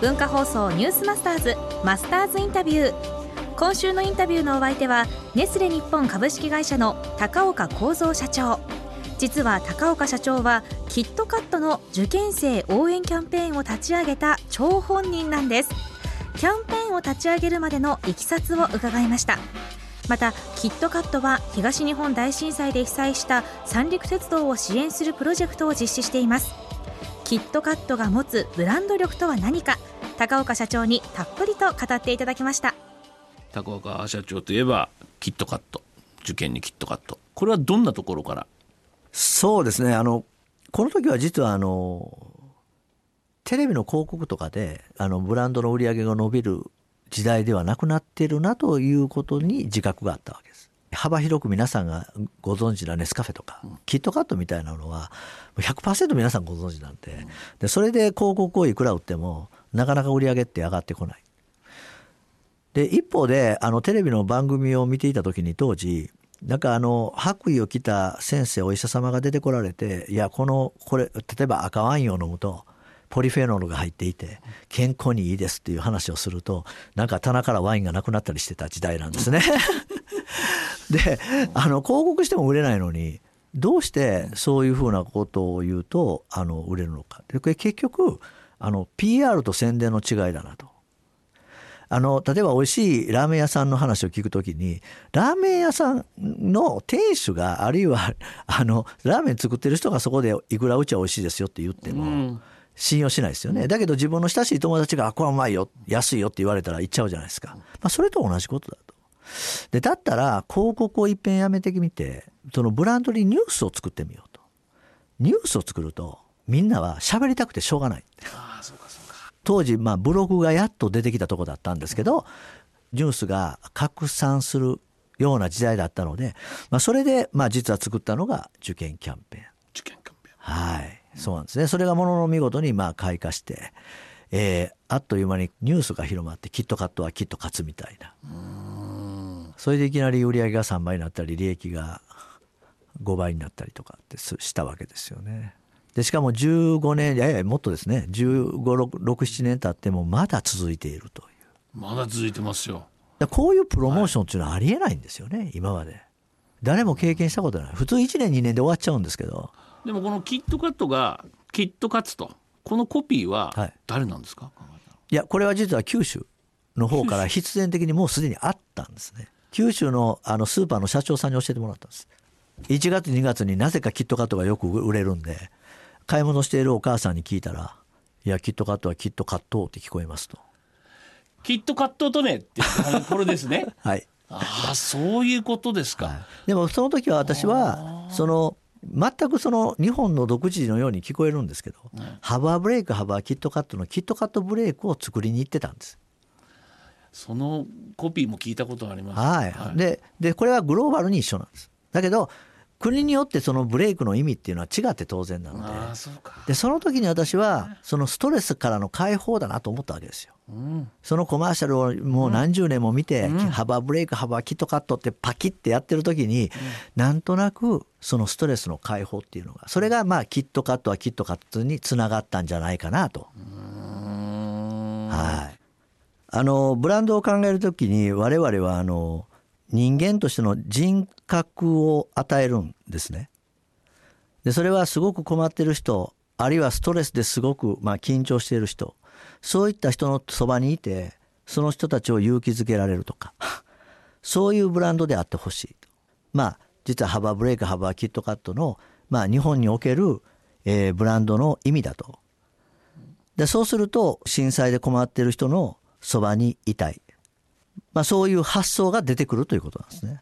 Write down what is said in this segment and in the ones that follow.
文化放送ニュースマスターズマスターズインタビュー。今週のインタビューのお相手はネスレ日本株式会社の高岡幸三社長。実は高岡社長はキットカットの受験生応援キャンペーンを立ち上げた張本人なんです。キャンペーンを立ち上げるまでのいきさつを伺いました。またキットカットは東日本大震災で被災した三陸鉄道を支援するプロジェクトを実施しています。キットカットが持つブランド力とは何か高岡社長にたっぷりと語っていただきました。高岡社長といえばキットカット。受験にキットカット。これはどんなところから？そうですね。あのこの時は実はあのテレビの広告とかであのブランドの売り上げが伸びる時代ではなくなっているなということに自覚があったわけです。幅広く皆さんがご存知なネスカフェとか、キットカットみたいなのは100%皆さんご存知なんででそれで広告をいくら売ってもなかなか売り上げって上がってこない。で一方であのテレビの番組を見ていた時に当時なんかあの白衣を着た先生お医者様が出てこられていやこのこれ例えば赤ワインを飲むとポリフェノールが入っていて健康にいいですっていう話をするとなんか棚からワインがなくなったりしてた時代なんですね。であの広告しても売れないのにどうしてそういうふうなことを言うとあの売れるのかでこれ結局あの PR と宣伝の違いだなと。あの例えば美味しいラーメン屋さんの話を聞くときにラーメン屋さんの店主があるいは あのラーメン作ってる人がそこでいくらうちは美味しいですよって言っても、うん信用しないですよね。だけど自分の親しい友達が、あ、これはうまいよ、安いよって言われたら言っちゃうじゃないですか。まあ、それと同じことだと。で、だったら、広告をいっぺんやめてみて、そのブランドにニュースを作ってみようと。ニュースを作ると、みんなは喋りたくてしょうがない。当時、まあ、ブログがやっと出てきたとこだったんですけど、ニュースが拡散するような時代だったので、まあ、それで、まあ、実は作ったのが受験キャンペーン。受験キャンペーン。はい。そうなんですね。それがものの見事にまあ開花して、えー、あっという間にニュースが広まってキットカットはきっと勝つみたいな。それでいきなり売り上げが3倍になったり利益が5倍になったりとかってしたわけですよね。でしかも15年ややもっとですね。1567年経ってもまだ続いているという。まだ続いてますよ。こういうプロモーションっていうのはありえないんですよね、はい、今まで。誰も経験したことない。普通1年2年で終わっちゃうんですけど。でもこのキットカットがキットカツとこのコピーは誰なんですか、はい、いやこれは実は九州の方から必然的にもうすでにあったんですね九州のあのスーパーの社長さんに教えてもらったんです1月2月になぜかキットカットがよく売れるんで買い物しているお母さんに聞いたら「いやキットカットはキットカットって聞こえます」と。キットカットとねってこれですね。はい。ああそういうことですか。でもその時は私はその全くその日本の独自のように聞こえるんですけど、うん、ハバーブレイクハバーキットカットのキットカットブレイクを作りに行ってたんですそのコピーも聞いたことあります、はい、はい、ででこれはグローバルに一緒なんです。だけど国によってそのブレイクの意味っていうのは違って当然なので。でその時に私はそのストレスからの解放だなと思ったわけですよ。うん、そのコマーシャルをもう何十年も見て、うん、ハバーブレイクハバーキットカットってパキッてやってる時に、うん、なんとなくそのストレスの解放っていうのがそれがまあキットカットはキットカットにつながったんじゃないかなと。はいあのブランドを考える時に我々はあの人間としての人格を与えるんですね。でそれはすごく困ってる人あるいはストレスですごくまあ緊張している人そういった人のそばにいてその人たちを勇気づけられるとか そういうブランドであってほしいとまあ実はハバーブレイクハバーキットカットの、まあ、日本における、えー、ブランドの意味だとでそうすると震災で困っている人のそばにいたいまあ、そういう発想が出てくるということなんですね。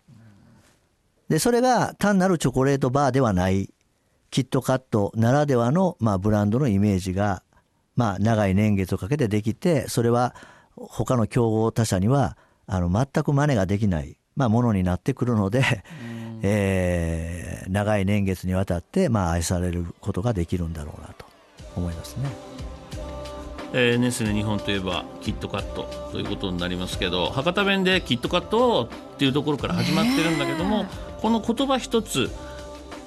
でそれが単なるチョコレートバーではないキットカットならではの、まあ、ブランドのイメージが、まあ、長い年月をかけてできてそれは他の競合他社にはあの全く真似ができない、まあ、ものになってくるので、えー、長い年月にわたって、まあ、愛されることができるんだろうなと思いますね。えー、ネスレ日本といえばキットカットということになりますけど博多弁でキットカットっていうところから始まってるんだけども、この言葉一つ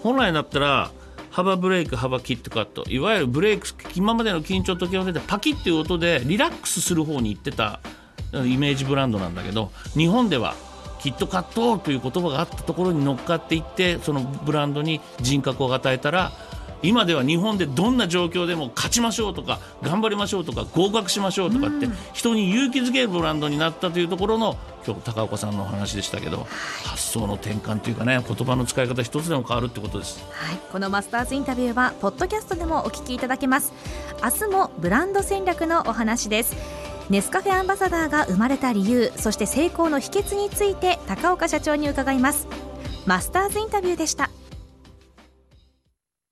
本来だったら幅ブレイク幅キットカットいわゆるブレイク今までの緊張と気温でパキッていう音でリラックスする方に行ってたイメージブランドなんだけど日本ではキットカットという言葉があったところに乗っかっていってそのブランドに人格を与えたら今では日本でどんな状況でも勝ちましょうとか頑張りましょうとか合格しましょうとかって人に勇気づけるブランドになったというところの今日高岡さんのお話でしたけど発想の転換というかね言葉の使い方一つでも変わるってことです、はい、このマスターズインタビューはポッドキャストでもお聞きいただけます。明日もブランド戦略のお話です。ネスカフェアンバサダーが生まれた理由そして成功の秘訣について高岡社長に伺います。マスターズインタビューでした